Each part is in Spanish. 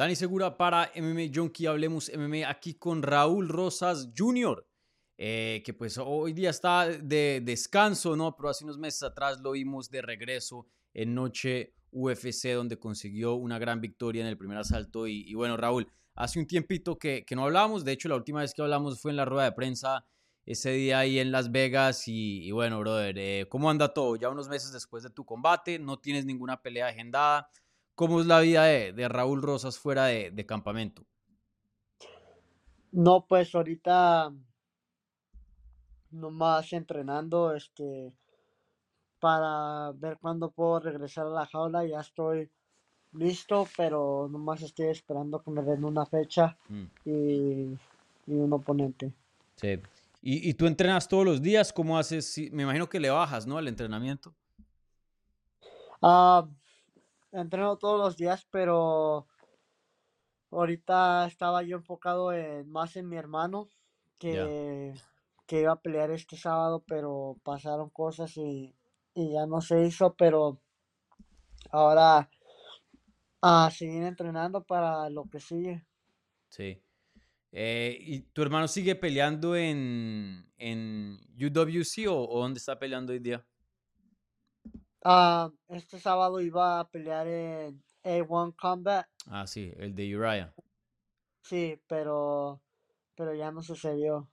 Dani Segura para MMA Junkie, hablemos MMA aquí con Raúl Rosas Jr., eh, que pues hoy día está de descanso, ¿no? Pero hace unos meses atrás lo vimos de regreso en noche UFC, donde consiguió una gran victoria en el primer asalto. Y, bueno, Raúl, hace un tiempito que, que, no hablábamos, de hecho la última vez que hablamos fue en la rueda de prensa ese día ahí en Las Vegas. Y, bueno, brother, eh, ¿cómo anda todo? Ya unos meses después de tu combate, no tienes ninguna pelea agendada. ¿Cómo es la vida de, Raúl Rosas fuera de, campamento? No, pues ahorita nomás entrenando, este, para ver cuándo puedo regresar a la jaula. Ya estoy listo, pero nomás estoy esperando que me den una fecha mm. y, un oponente. Sí. ¿Y, ¿Y, tú entrenas todos los días? ¿Cómo haces? Me imagino que le bajas, ¿no? Al entrenamiento. Ah, entreno todos los días, pero ahorita estaba yo enfocado en, más en mi hermano, que, que iba a pelear este sábado, pero pasaron cosas y, ya no se hizo, pero ahora a seguir entrenando para lo que sigue. Sí. Eh, ¿Y tu hermano sigue peleando en, en UWC o, o dónde está peleando hoy día? Ah, este sábado iba a pelear en A1 Combat. Ah, sí, el de Uriah. Sí, pero, pero ya no sucedió.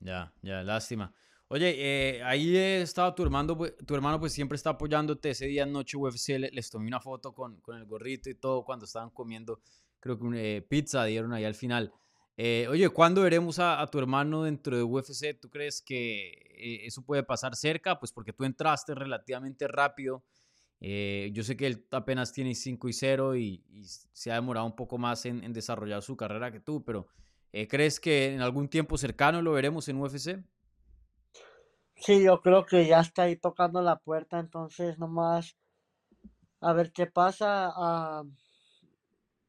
Ya, ya, lástima. Oye, eh, ahí estaba tu hermano, pues, tu hermano pues siempre está apoyándote. Ese día en noche UFC les tomé una foto con, con, el gorrito y todo cuando estaban comiendo, creo que una eh, pizza dieron ahí al final. Eh, oye, ¿cuándo veremos a, tu hermano dentro de UFC? ¿Tú crees que eh, eso puede pasar cerca? Pues porque tú entraste relativamente rápido. Eh, yo sé que él apenas tiene 5 y 0 y, se ha demorado un poco más en, desarrollar su carrera que tú, pero ¿crees que en algún tiempo cercano lo veremos en UFC? Sí, yo creo que ya está ahí tocando la puerta, entonces nomás a ver qué pasa. Ah,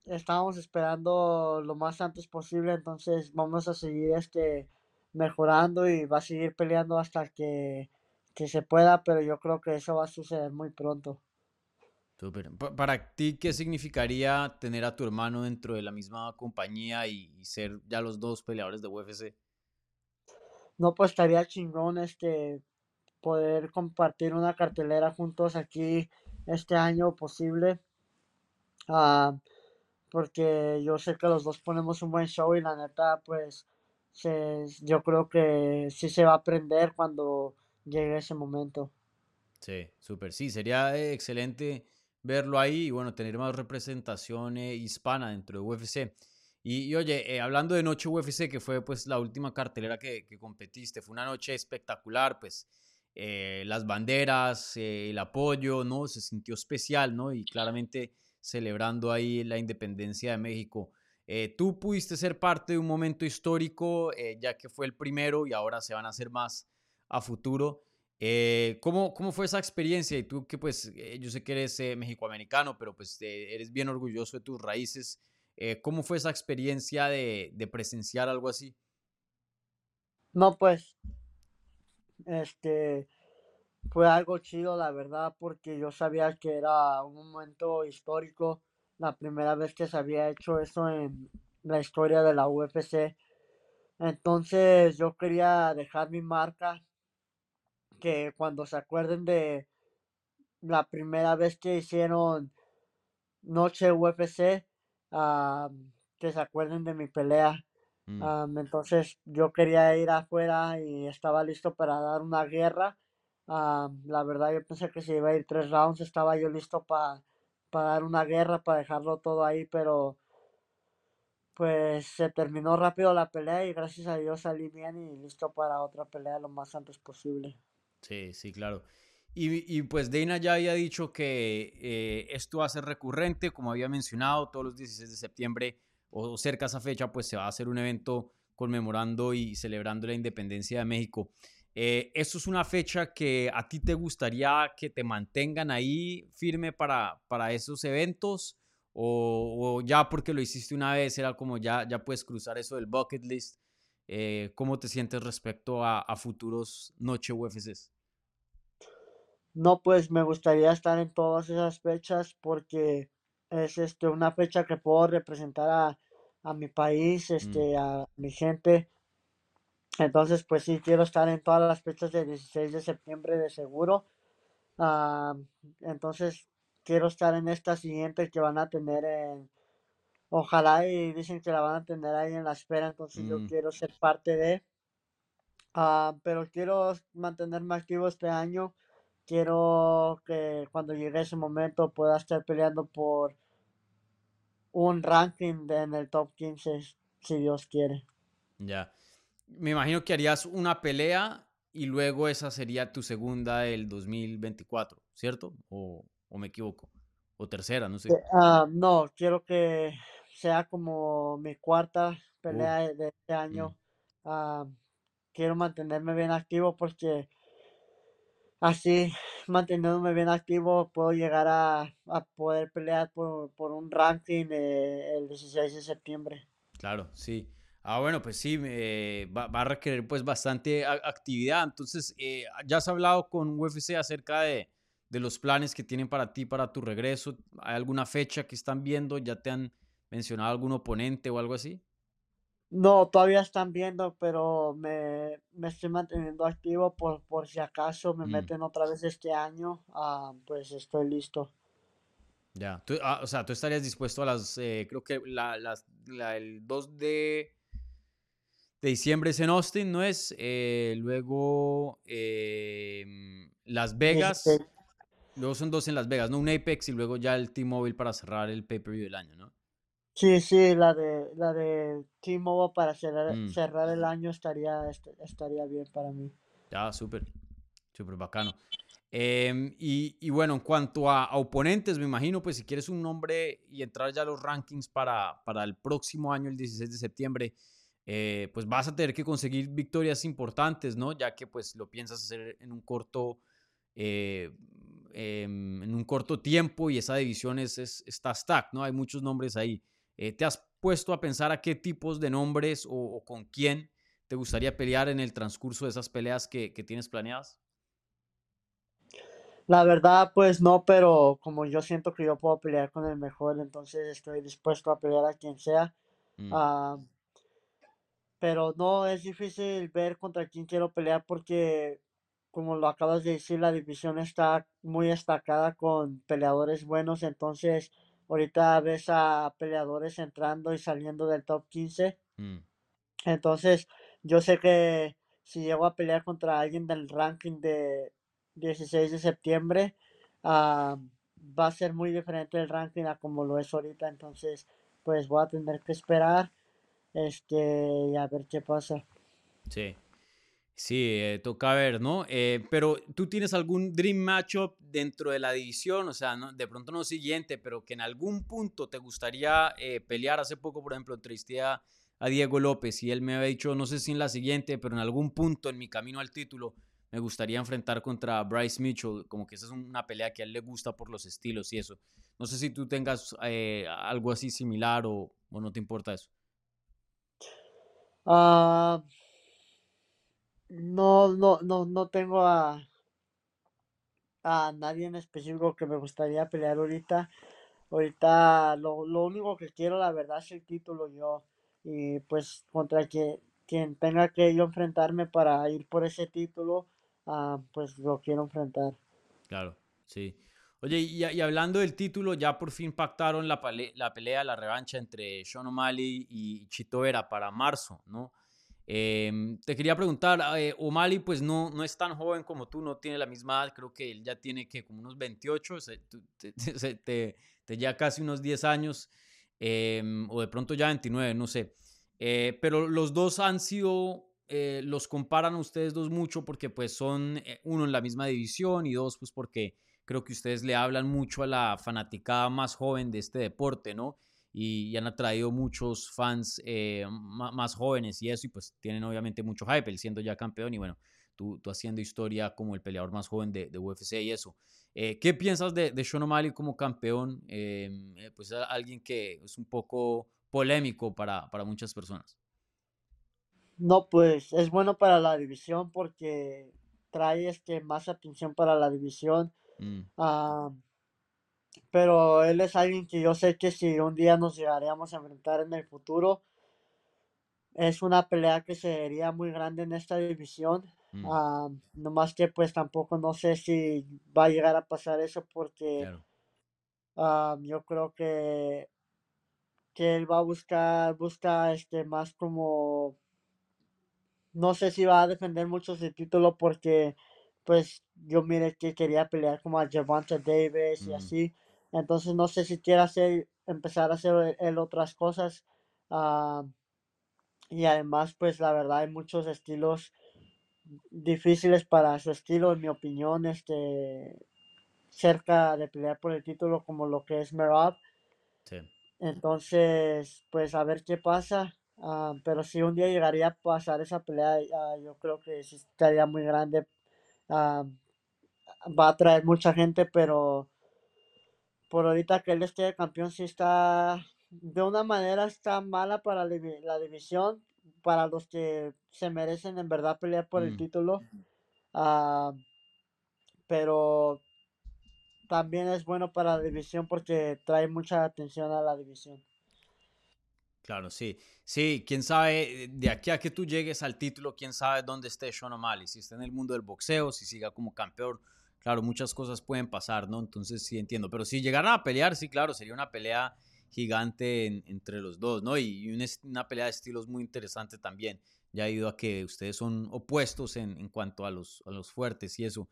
estábamos esperando lo más antes posible, entonces vamos a seguir este mejorando y va a seguir peleando hasta que, se pueda, pero yo creo que eso va a suceder muy pronto. Para ti, ¿qué significaría tener a tu hermano dentro de la misma compañía y, ser ya los dos peleadores de UFC? No, pues estaría chingón este poder compartir una cartelera juntos aquí este año posible. Ah, porque yo sé que los dos ponemos un buen show y la neta, pues yo creo que sí se va a aprender cuando llegue ese momento. Sí, súper, sí, sería excelente verlo ahí y bueno, tener más representación eh, hispana dentro de UFC. Y, oye, eh, hablando de Noche UFC, que fue pues la última cartelera que, competiste, fue una noche espectacular, pues eh, las banderas, el apoyo, ¿no? Se sintió especial, ¿no? Y claramente celebrando ahí la independencia de México. Eh, tú pudiste ser parte de un momento histórico, eh, ya que fue el primero y ahora se van a hacer más a futuro. Eh, ¿cómo, ¿cómo, fue esa experiencia? Y tú que pues yo sé que eres mexicoamericano, pero pues eres bien orgulloso de tus raíces. ¿Cómo fue esa experiencia de, de presenciar algo así? No, pues, este, fue algo chido, la verdad, porque yo sabía que era un momento histórico, la primera vez que se había hecho eso en la historia de la UFC. Entonces yo quería dejar mi marca, que cuando se acuerden de la primera vez que hicieron Noche UFC, que se acuerden de mi pelea. Mm. entonces yo quería ir afuera y estaba listo para dar una guerra Ah, la verdad, yo pensé que se iba a ir tres rounds. Estaba yo listo para dar una guerra, para dejarlo todo ahí, pero pues se terminó rápido la pelea y gracias a Dios salí bien y listo para otra pelea lo más antes posible. Sí, sí, claro. Y, pues Dana ya había dicho que eh, esto va a ser recurrente, como había mencionado, todos los 16 de septiembre o cerca a esa fecha, pues se va a hacer un evento conmemorando y celebrando la independencia de México. Eh, ¿Eso es una fecha que a ti te gustaría que te mantengan ahí firme para, para esos eventos? O, ya porque lo hiciste una vez era como ya, ya puedes cruzar eso del bucket list? Eh, ¿Cómo te sientes respecto a, futuros noche UFCs? No, pues me gustaría estar en todas esas fechas porque es este, una fecha que puedo representar a, a mi país, Mm, este, a mi gente. Entonces, pues sí, quiero estar en todas las fechas del 16 de septiembre de seguro. Ah, entonces, quiero estar en esta siguiente que van a tener en, ojalá y dicen que la van a tener ahí en la espera, entonces yo mm, quiero ser parte de. Ah, pero quiero mantenerme activo este año. Quiero que cuando llegue ese momento pueda estar peleando por un ranking de- en el top 15, si Dios quiere. ya. Me imagino que harías una pelea y luego esa sería tu segunda del 2024, ¿cierto? O, o me equivoco. O tercera, no sé. Ah, no, quiero que sea como mi cuarta Uh, pelea de de este mm, año. Ah, quiero mantenerme bien activo porque así, manteniéndome bien activo, puedo llegar a, a poder pelear por, por un ranking eh, el 16 de septiembre. claro, sí. Ah, bueno, pues sí, eh, va, va a requerir pues bastante actividad. Entonces, eh, ¿ya has hablado con UFC acerca de, de los planes que tienen para ti, para tu regreso? ¿Hay alguna fecha que están viendo? ¿Ya te han mencionado algún oponente o algo así? No, todavía están viendo, pero me, me estoy manteniendo activo por, por si acaso me Mm, meten otra vez este año, ah, pues estoy listo. ya. Tú- ah, o sea, tú estarías dispuesto a las, eh, creo que la, las- la- el 2 de, de diciembre es en Austin, ¿no es? Eh, luego em, Las 16. Vegas. Luego son dos en Las Vegas, ¿no? Un Apex y luego ya el T-Mobile para cerrar el pay-per-view del año, ¿no? Sí, sí, la de la de T-Mobile para cerrar, Mm, cerrar el año estaría, est- estaría bien para mí. ya, súper, súper bacano. Em, y, y bueno, en cuanto a, a oponentes, me imagino, pues si quieres un nombre y entrar ya a los rankings para, para el próximo año, el 16 de septiembre, eh, pues vas a tener que conseguir victorias importantes, ¿no? Ya que pues lo piensas hacer en un corto, eh, em, en un corto tiempo y esa división es, es- está stack, ¿no? Hay muchos nombres ahí. Eh, ¿te has puesto a pensar a qué tipos de nombres o, o con quién te gustaría pelear en el transcurso de esas peleas que, que tienes planeadas? La verdad, pues no, pero como yo siento que yo puedo pelear con el mejor, entonces estoy dispuesto a pelear a quien sea. Mm, Ah, pero no, es difícil ver contra quién quiero pelear porque, como lo acabas de decir, la división está muy destacada con peleadores buenos, entonces ahorita ves a peleadores entrando y saliendo del top 15. mm, Entonces, yo sé que si llego a pelear contra alguien del ranking de 16 de septiembre, ah, va a ser muy diferente el ranking a como lo es ahorita. Entonces, pues voy a tener que esperar este y a ver qué pasa. sí. Sí, eh, toca ver, ¿no? Eh, pero tú tienes algún dream matchup dentro de la división, o sea, no, de pronto no siguiente, pero que en algún punto te gustaría eh, pelear. Hace poco, por ejemplo, entrevisté a, a Diego López y él me había dicho, no sé si en la siguiente, pero en algún punto en mi camino al título me gustaría enfrentar contra Bryce Mitchell, como que esa es una pelea que a él le gusta por los estilos y eso. No sé si tú tengas algo así similar o, o no te importa eso. Ah, no, no, no, no tengo a, a nadie en específico que me gustaría pelear ahorita. Ahorita lo, lo único que quiero, la verdad, es el título yo. Y pues contra quien, quien tenga que yo enfrentarme para ir por ese título, ah, pues lo quiero enfrentar. Claro, sí. Oye, y, hablando del título, ya por fin pactaron la, pelea, la revancha entre Sean O'Malley y Chito Vera para marzo, ¿no? Em, te quería preguntar, eh, O'Malley pues no, no es tan joven como tú, no tiene la misma edad, creo que él ya tiene que como unos 28, se- tú- te, te, lleva casi unos 10 años, em, o de pronto ya 29, no sé. Eh, pero los dos han sido, eh, los comparan ustedes dos mucho porque pues son eh, uno en la misma división y dos pues porque creo que ustedes le hablan mucho a la fanaticada más joven de este deporte, ¿no? Y, han atraído muchos fans eh, más jóvenes y eso, y pues tienen obviamente mucho hype, él siendo ya campeón y bueno, tú, tú haciendo historia como el peleador más joven de, UFC y eso. Eh, ¿Qué piensas de, de Sean O'Malley como campeón? Eh, eh, pues alguien que es un poco polémico para, para muchas personas. No, pues es bueno para la división porque trae este más atención para la división. Mm, Ah, pero él es alguien que yo sé que si un día nos llegaríamos a enfrentar en el futuro, es una pelea que sería muy grande en esta división. Mm, Ah, nomás que pues tampoco no sé si va a llegar a pasar eso porque claro. ah, yo creo que, que él va a buscar, busca este más como, no sé si va a defender mucho su título porque pues yo mire que quería pelear como a Gervonta Davis y así. Entonces no sé si quiere hacer, empezar a hacer él otras cosas. ah, y además pues la verdad hay muchos estilos difíciles para su estilo, en mi opinión, este, cerca de pelear por el título como lo que es Merab. sí. Entonces, pues a ver qué pasa. ah, pero si un día llegaría a pasar esa pelea, ah, yo creo que sí estaría muy grande. Ah, va a traer mucha gente, pero por ahorita que él esté campeón, sí está, de una manera está mala para la divi- la división, para los que se merecen en verdad pelear por el Mm, título. ah, pero también es bueno para la división porque trae mucha atención a la división. Claro, sí. Sí, quién sabe, de aquí a que tú llegues al título, quién sabe dónde esté Sean O'Malley, si está en el mundo del boxeo, si siga como campeón. Claro, muchas cosas pueden pasar, ¿no? Entonces sí entiendo. Pero si llegaran a pelear, sí, claro, sería una pelea gigante en- entre los dos, ¿no? Y, una pelea de estilos muy interesante también, ya debido a que ustedes son opuestos en, en cuanto a los, a los fuertes y eso.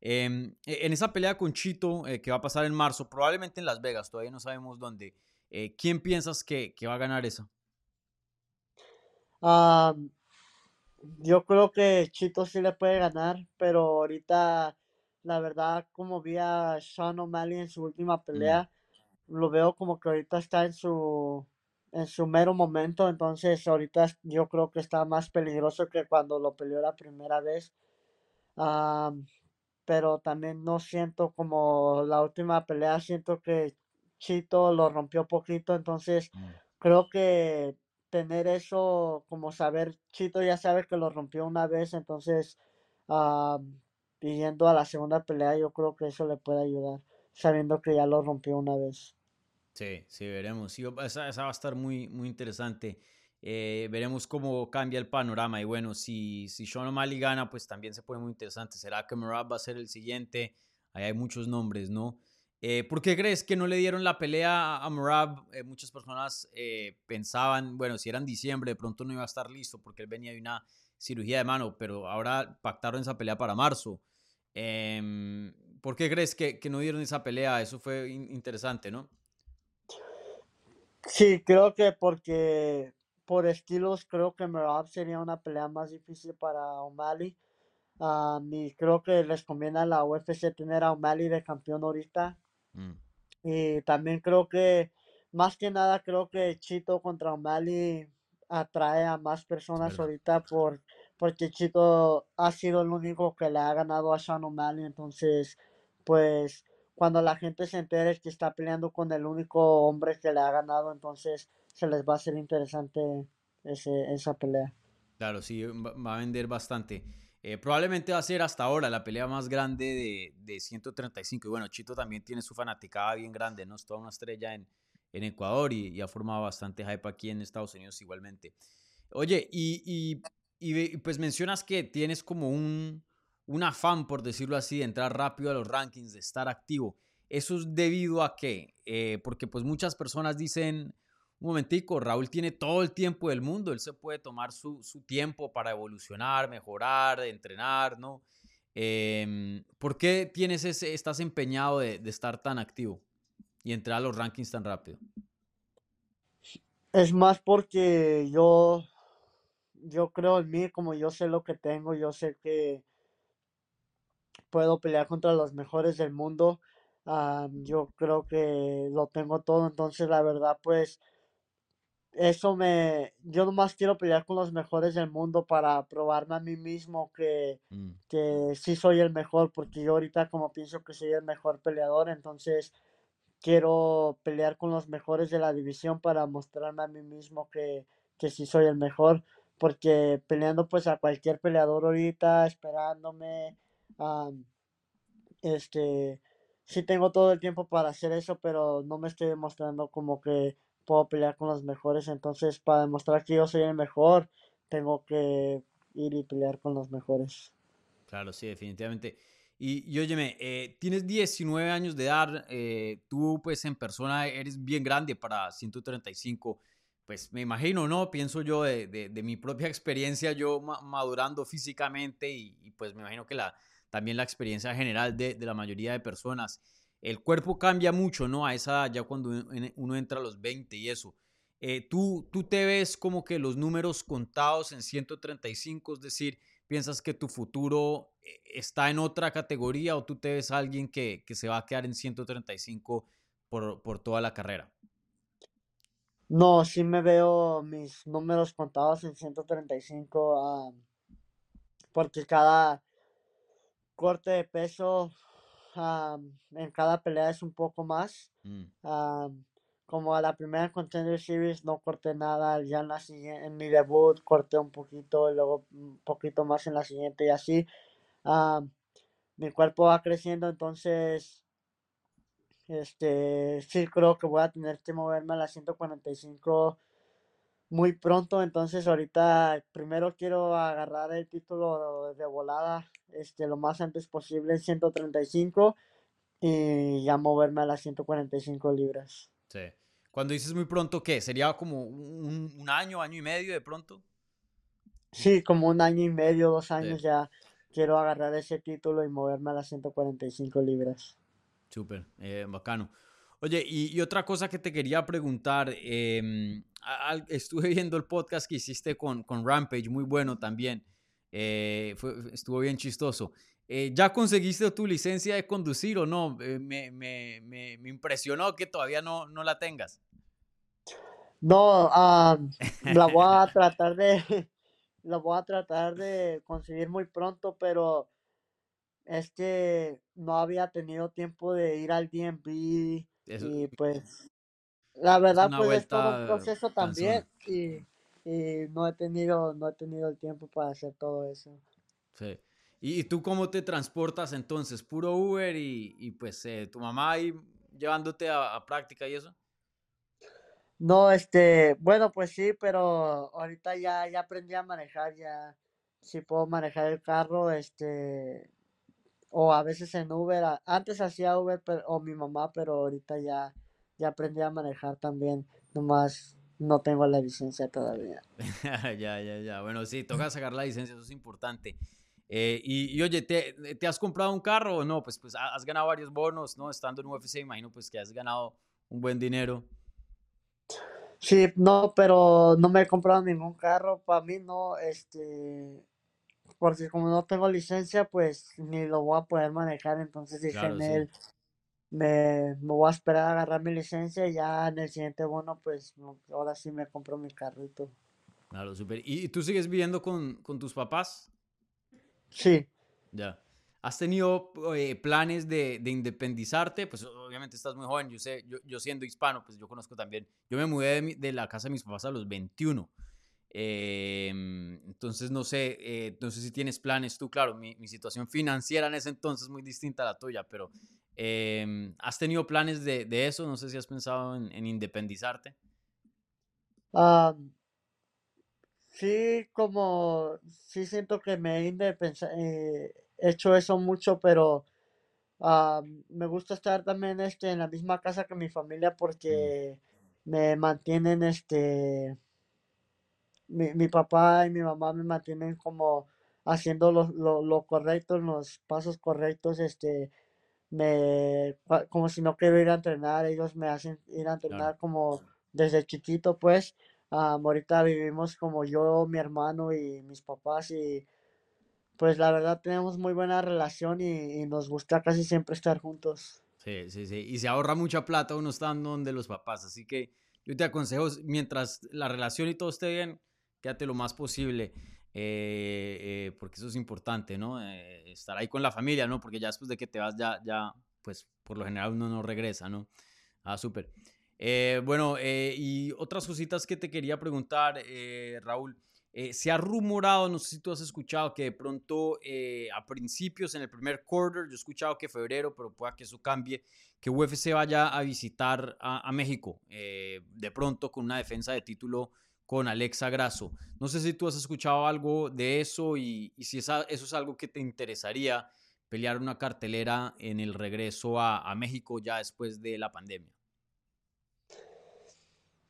Em, e- en esa pelea con Chito, eh, que va a pasar en marzo, probablemente en Las Vegas, todavía no sabemos dónde. Eh, ¿Quién piensas que, que va a ganar esa? Ah, yo creo que Chito sí le puede ganar, pero ahorita, la verdad, como vi a Sean O'Malley en su última Mm, pelea, lo veo como que ahorita está en su en su mero momento, entonces ahorita yo creo que está más peligroso que cuando lo peleó la primera vez. Ah, pero también no siento como la última pelea, siento que Chito lo rompió poquito, entonces mm. creo que tener eso, como saber, Chito ya sabe que lo rompió una vez, entonces pidiendo a la segunda pelea, yo creo que eso le puede ayudar, sabiendo que ya lo rompió una vez. Sí, sí, veremos. Sí, esa, esa va a estar muy, muy interesante. Eh, veremos cómo cambia el panorama. Y bueno, si, si Sean O'Malley gana, pues también se pone muy interesante. ¿Será que Merab va a ser el siguiente? Ahí hay muchos nombres, ¿no? Eh, ¿Por qué crees que no le dieron la pelea a Merab? Eh, muchas personas eh, pensaban, bueno, si era en diciembre, de pronto no iba a estar listo porque él venía de una cirugía de mano, pero ahora pactaron esa pelea para marzo. Em, ¿Por qué crees que, no dieron esa pelea? Eso fue in- interesante, ¿no? Sí, creo que porque por estilos, creo que Merab sería una pelea más difícil para O'Malley. Ah, y creo que les conviene a la UFC tener a O'Malley de campeón ahorita. Mm, Y también creo que, más que nada, creo que Chito contra O'Malley atrae a más personas ahorita por, porque Chito ha sido el único que le ha ganado a Sean O'Malley. Entonces, pues, cuando la gente se entere que está peleando con el único hombre que le ha ganado, entonces se les va a hacer interesante ese, esa pelea. Claro, sí, va a vender bastante. Eh, probablemente va a ser hasta ahora la pelea más grande de, de 135. Y bueno, Chito también tiene su fanaticada bien grande, ¿no? Es toda una estrella en, en Ecuador y, ha formado bastante hype aquí en Estados Unidos igualmente. Oye, y, y, y pues mencionas que tienes como un, un afán, por decirlo así, de entrar rápido a los rankings, de estar activo. ¿Eso es debido a qué? Eh, porque pues muchas personas dicen, un momentico, Raúl tiene todo el tiempo del mundo, él se puede tomar su, su tiempo para evolucionar, mejorar, entrenar, ¿no? Em, ¿por qué tienes ese, estás empeñado de, estar tan activo y entrar a los rankings tan rápido? Es más porque yo, yo creo en mí, como yo sé lo que tengo, yo sé que puedo pelear contra los mejores del mundo. yo creo que lo tengo todo, entonces la verdad, pues eso me, yo nomás quiero pelear con los mejores del mundo para probarme a mí mismo que, Mm, que sí soy el mejor, porque yo ahorita como pienso que soy el mejor peleador, entonces quiero pelear con los mejores de la división para mostrarme a mí mismo que, que sí soy el mejor, porque peleando pues a cualquier peleador ahorita, esperándome, am, este, sí tengo todo el tiempo para hacer eso, pero no me estoy demostrando como que puedo pelear con los mejores. Entonces, para demostrar que yo soy el mejor, tengo que ir y pelear con los mejores. Claro, sí, definitivamente. Y, y óyeme, eh, tienes 19 años de edad, eh, tú pues en persona eres bien grande para 135, pues me imagino, ¿no? Pienso yo de, de, de mi propia experiencia, yo madurando físicamente y, y, pues me imagino que la, también la experiencia general de, de la mayoría de personas. El cuerpo cambia mucho, ¿no? A esa ya cuando uno entra a los 20 y eso. Eh, ¿tú, ¿Tú te ves como que los números contados en 135, es decir, piensas que tu futuro eh, está en otra categoría o tú te ves alguien que, que se va a quedar en 135 por, por toda la carrera? No, sí me veo mis números contados en 135 uh, porque cada corte de peso um, en cada pelea es un poco más. Mm. Um, como a la primera Contender Series no corté nada, ya en, la, en mi debut corté un poquito, y luego un poquito más en la siguiente y así. Uh, mi cuerpo va creciendo, entonces este sí creo que voy a tener que moverme a la 145 muy pronto, entonces ahorita primero quiero agarrar el título de volada este lo más antes posible en 135 y ya moverme a las 145 libras. Sí. Cuando dices muy pronto, ¿qué? ¿Sería como un, un año, año y medio de pronto? Sí, como un año y medio, dos años sí. ya quiero agarrar ese título y moverme a las 145 libras. Súper, eh, bacano. Oye, y, y, otra cosa que te quería preguntar, eh, al, estuve viendo el podcast que hiciste con, con Rampage, muy bueno también, eh, fue, estuvo bien chistoso. Eh, ¿Ya conseguiste tu licencia de conducir o no? Eh, me, me, me, me, impresionó que todavía no, no la tengas. No, uh, la voy a tratar de, la voy a tratar de conseguir muy pronto, pero es que no había tenido tiempo de ir al DMV Eso, y pues la verdad es pues es todo un proceso también y, y, no he tenido no he tenido el tiempo para hacer todo eso. Sí. ¿Y tú cómo te transportas entonces? ¿Puro Uber y, y pues eh, tu mamá ahí llevándote a, a, práctica y eso? No, este, bueno, pues sí, pero ahorita ya, ya aprendí a manejar, ya sí puedo manejar el carro, este, o a veces en Uber, antes hacía Uber pero, o mi mamá, pero ahorita ya, ya aprendí a manejar también, nomás no tengo la licencia todavía. ya, ya, ya, bueno, sí, toca sacar la licencia, eso es importante. Eh, y, y, oye, ¿te, ¿te, has comprado un carro o no? Pues, pues has ganado varios bonos, ¿no? Estando en UFC, imagino pues que has ganado un buen dinero. Sí, no, pero no me he comprado ningún carro. Para mí no, este, porque como no tengo licencia, pues ni lo voy a poder manejar. Entonces dije claro, en él, sí. Me, me, voy a esperar a agarrar mi licencia y ya en el siguiente bono, pues ahora sí me compro mi carrito. Claro, súper. ¿Y tú sigues viviendo con, con tus papás? Sí. Ya. ¿Has tenido eh, planes de, de, independizarte? Pues obviamente estás muy joven, yo sé, yo, yo siendo hispano, pues yo conozco también, yo me mudé de, mi, de la casa de mis papás a los 21. Eh, entonces no sé, eh, no sé si tienes planes tú, claro, mi, mi, situación financiera en ese entonces es muy distinta a la tuya, pero eh, ¿has tenido planes de, de, eso? No sé si has pensado en, en independizarte. Um, Sí, como, sí siento que me he eh, hecho eso mucho, pero uh, me gusta estar también este, en la misma casa que mi familia Mm. porque me mantienen, este, mi, mi papá y mi mamá me mantienen como haciendo lo, lo, lo correcto, los pasos correctos, este, me, como si no quiero ir a entrenar, ellos me hacen ir a entrenar Claro. como desde chiquito, pues. Um, ahorita vivimos como yo, mi hermano y mis papás y pues la verdad tenemos muy buena relación y, y, nos gusta casi siempre estar juntos. Sí, sí, sí. Y se ahorra mucha plata uno estando donde los papás. Así que yo te aconsejo, mientras la relación y todo esté bien, quédate lo más posible. Eh, eh, porque eso es importante, ¿no? Eh, estar ahí con la familia, ¿no? Porque ya después de que te vas, ya, ya, pues por lo general uno no regresa, ¿no? Ah, súper. Eh, bueno, eh, y otras cositas que te quería preguntar, Raúl. se ha rumorado, no sé si tú has escuchado, que de pronto a principios, en el primer quarter, yo he escuchado que febrero, pero pueda que eso cambie, que UFC vaya a visitar a, México, eh, de pronto con una defensa de título con Alexa Grasso. No sé si tú has escuchado algo de eso y, si eso es algo que te interesaría pelear una cartelera en el regreso a México ya después de la pandemia.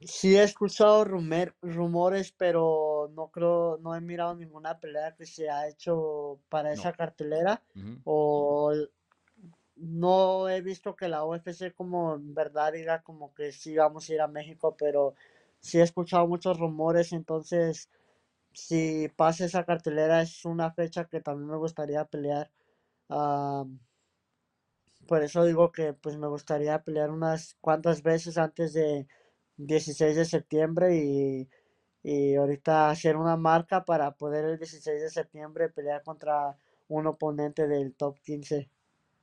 Sí he escuchado rumores, pero no creo, no he mirado ninguna pelea que se ha hecho para esa cartelera. O no he visto que la UFC como en verdad diga como que sí vamos a ir a México, pero sí he escuchado muchos rumores, entonces si pasa esa cartelera es una fecha que también me gustaría pelear. por eso digo que pues me gustaría pelear unas cuantas veces antes de 16 de septiembre y, ahorita hacer una marca para poder el 16 de septiembre pelear contra un oponente del top 15.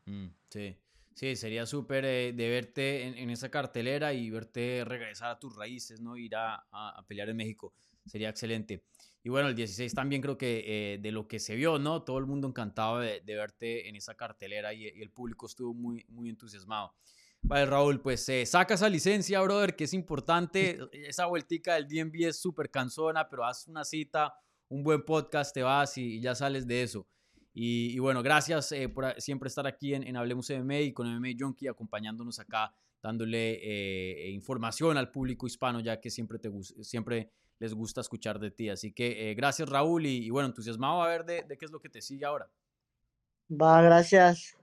Mm, sí, sí, sería súper eh, de verte en, esa cartelera y verte regresar a tus raíces, ¿no? Ir a, pelear en México. Sería excelente. Y bueno, el 16 también creo que eh, de lo que se vio, ¿no? Todo el mundo encantado de, verte en esa cartelera y, y, el público estuvo muy, muy entusiasmado. Vale, Raúl, pues eh, saca esa licencia, brother, que es importante. Esa vueltica del DMV es súper cansona, pero haz una cita, un buen podcast, te vas y, ya sales de eso. Y, bueno, gracias eh, por siempre estar aquí en, Hablemos MMA y con MMA Junkie acompañándonos acá, dándole eh, información al público hispano, ya que siempre, te, siempre les gusta escuchar de ti. Así que gracias, Raúl, y, bueno, entusiasmado a ver de qué es lo que te sigue ahora. Va, gracias.